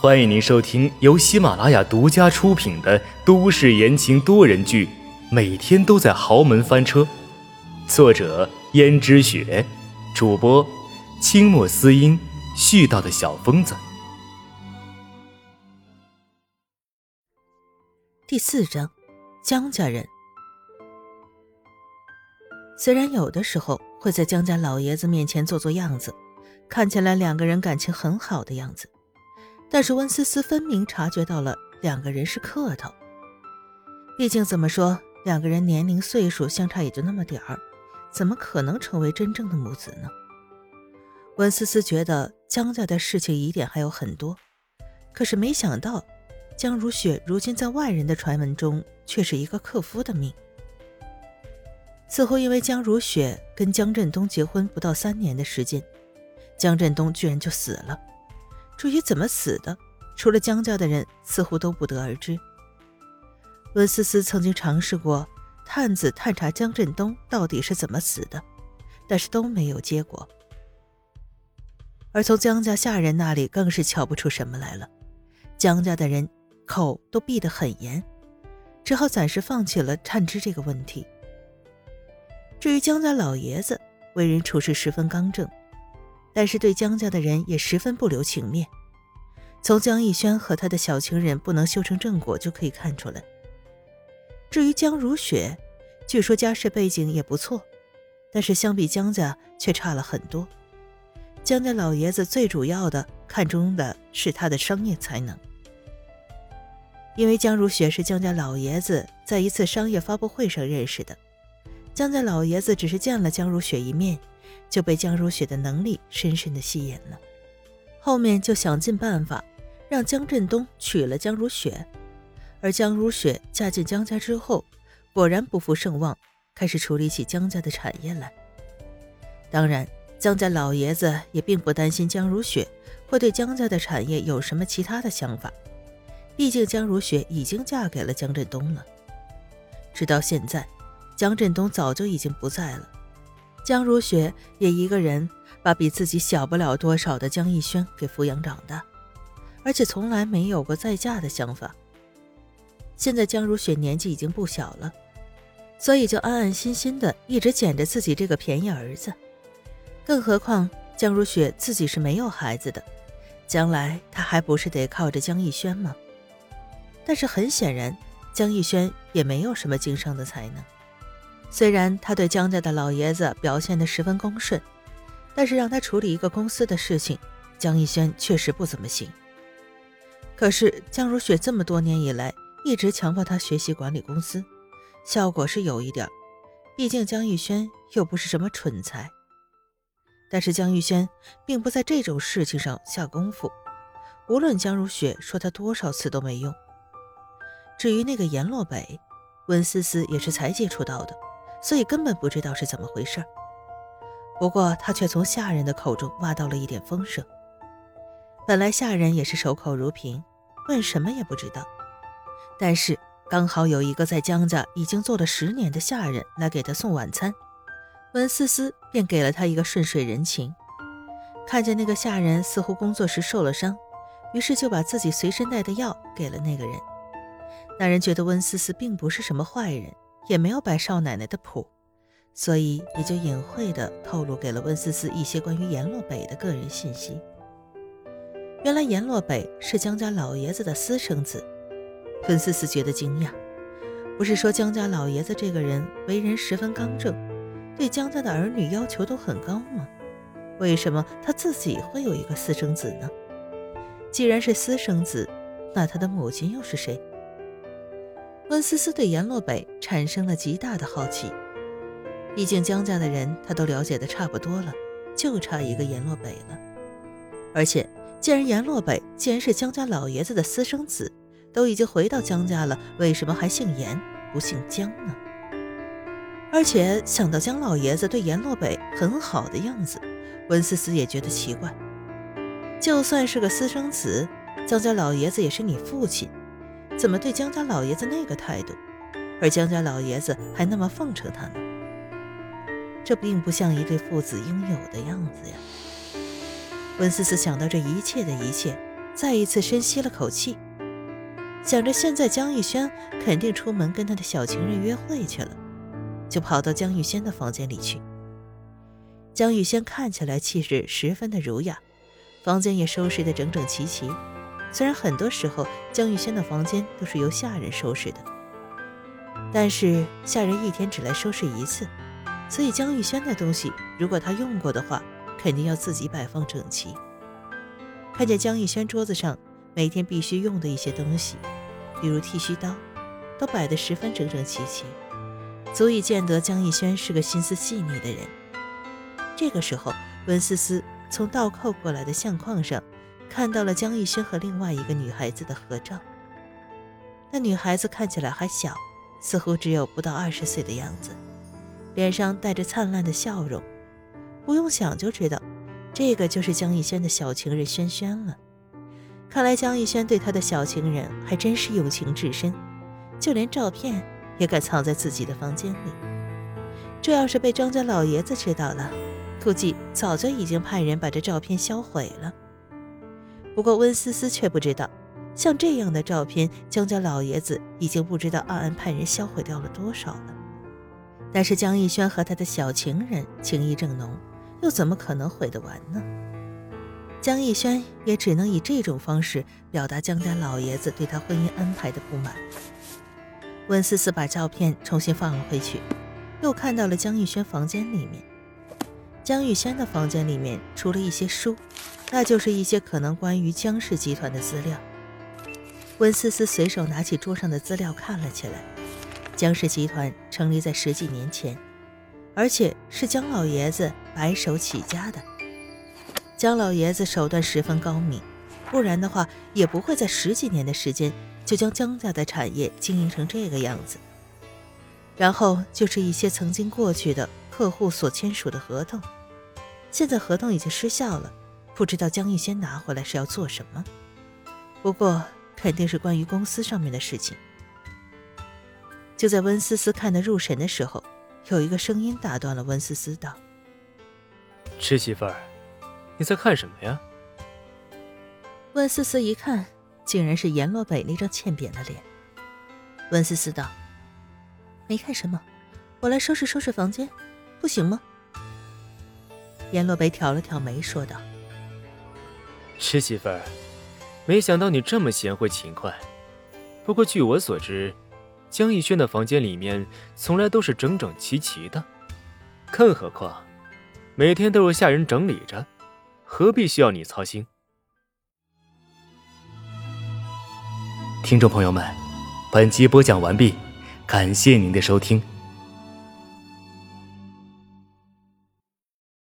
欢迎您收听由喜马拉雅独家出品的都市言情多人剧《每天都在豪门翻车》，作者：胭脂雪，主播：清墨思音，絮叨的小疯子。第四章，江家人。虽然有的时候会在江家老爷子面前做做样子，看起来两个人感情很好的样子。但是温思思分明察觉到了两个人是客套，毕竟怎么说，两个人年龄岁数相差也就那么点儿，怎么可能成为真正的母子呢？温思思觉得江家的事情疑点还有很多，可是没想到江如雪如今在外人的传闻中却是一个克夫的命。似乎因为江如雪跟江振东结婚不到三年的时间，江振东居然就死了。至于怎么死的，除了江家的人，似乎都不得而知。温思思曾经尝试过探子探查江振东到底是怎么死的，但是都没有结果。而从江家下人那里更是瞧不出什么来了，江家的人口都闭得很严，只好暂时放弃了探知这个问题。至于江家老爷子，为人处事十分刚正。但是对江家的人也十分不留情面，从江逸轩和他的小情人不能修成正果就可以看出来。至于江如雪，据说家世背景也不错，但是相比江家却差了很多。江家老爷子最主要的看中的是他的商业才能，因为江如雪是江家老爷子在一次商业发布会上认识的，江家老爷子只是见了江如雪一面。就被江如雪的能力深深的吸引了，后面就想尽办法让江振东娶了江如雪，而江如雪嫁进江家之后，果然不负盛望，开始处理起江家的产业来。当然，江家老爷子也并不担心江如雪会对江家的产业有什么其他的想法，毕竟江如雪已经嫁给了江振东了。直到现在，江振东早就已经不在了。江如雪也一个人把比自己小不了多少的江逸轩给抚养长大，而且从来没有过再嫁的想法。现在江如雪年纪已经不小了，所以就安安心心的一直捡着自己这个便宜儿子。更何况江如雪自己是没有孩子的，将来她还不是得靠着江逸轩吗？但是很显然，江逸轩也没有什么经商的才能。虽然他对江家的老爷子表现得十分恭顺，但是让他处理一个公司的事情，江逸轩确实不怎么行。可是江如雪这么多年以来一直强迫他学习管理公司，效果是有一点，毕竟江逸轩又不是什么蠢材。但是江逸轩并不在这种事情上下功夫，无论江如雪说他多少次都没用。至于那个阎洛北，温思思也是才接触到的。所以根本不知道是怎么回事不过他却从下人的口中挖到了一点风声。本来下人也是守口如瓶，问什么也不知道。但是刚好有一个在江家已经做了十年的下人来给他送晚餐，温思思便给了他一个顺水人情。看见那个下人似乎工作时受了伤，于是就把自己随身带的药给了那个人。那人觉得温思思并不是什么坏人。也没有摆少奶奶的谱，所以也就隐晦地透露给了温思思一些关于阎洛北的个人信息。原来阎洛北是江家老爷子的私生子，温思思觉得惊讶。不是说江家老爷子这个人为人十分刚正，对江家的儿女要求都很高吗？为什么他自己会有一个私生子呢？既然是私生子，那他的母亲又是谁？温思思对阎洛北产生了极大的好奇，毕竟江家的人他都了解的差不多了，就差一个阎洛北了。而且，既然阎洛北既然是江家老爷子的私生子，都已经回到江家了，为什么还姓阎不姓江呢？而且想到江老爷子对阎洛北很好的样子，温思思也觉得奇怪。就算是个私生子，江家老爷子也是你父亲。怎么对江家老爷子那个态度，而江家老爷子还那么奉承他呢？这并不像一对父子应有的样子呀！温思思想到这一切的一切，再一次深吸了口气，想着现在江玉轩肯定出门跟他的小情人约会去了，就跑到江玉轩的房间里去。江玉轩看起来气质十分的儒雅，房间也收拾得整整齐齐。虽然很多时候江玉轩的房间都是由下人收拾的，但是下人一天只来收拾一次，所以江玉轩的东西如果他用过的话，肯定要自己摆放整齐。看见江玉轩桌子上每天必须用的一些东西，比如剃须刀，都摆得十分整整齐齐，足以见得江玉轩是个心思细腻的人。这个时候，温思思从倒扣过来的相框上。看到了江逸轩和另外一个女孩子的合照。那女孩子看起来还小，似乎只有不到二十岁的样子，脸上带着灿烂的笑容。不用想就知道，这个就是江逸轩的小情人轩轩了。看来江逸轩对他的小情人还真是用情至深，就连照片也敢藏在自己的房间里。这要是被张家老爷子知道了，估计早就已经派人把这照片销毁了。不过温思思却不知道，像这样的照片，江家老爷子已经不知道暗暗派人销毁掉了多少了。但是江逸轩和他的小情人情谊正浓，又怎么可能毁得完呢？江逸轩也只能以这种方式表达江家老爷子对他婚姻安排的不满。温思思把照片重新放了回去，又看到了江逸轩房间里面。江玉轩的房间里面，除了一些书，那就是一些可能关于江氏集团的资料。温思思随手拿起桌上的资料看了起来。江氏集团成立在十几年前，而且是江老爷子白手起家的。江老爷子手段十分高明，不然的话也不会在十几年的时间就将江家的产业经营成这个样子。然后就是一些曾经过去的。客户所签署的合同，现在合同已经失效了，不知道江逸轩拿回来是要做什么。不过肯定是关于公司上面的事情。就在温思思看得入神的时候，有一个声音打断了温思思，道：“吃媳妇儿，你在看什么呀？”温思思一看，竟然是阎洛北那张欠扁的脸。温思思道：“没看什么，我来收拾收拾房间。”不行吗？阎洛北挑了挑眉，说道：“吃媳妇儿，没想到你这么贤惠勤快。不过据我所知，江逸轩的房间里面从来都是整整齐齐的，更何况每天都有下人整理着，何必需要你操心？”听众朋友们，本集播讲完毕，感谢您的收听。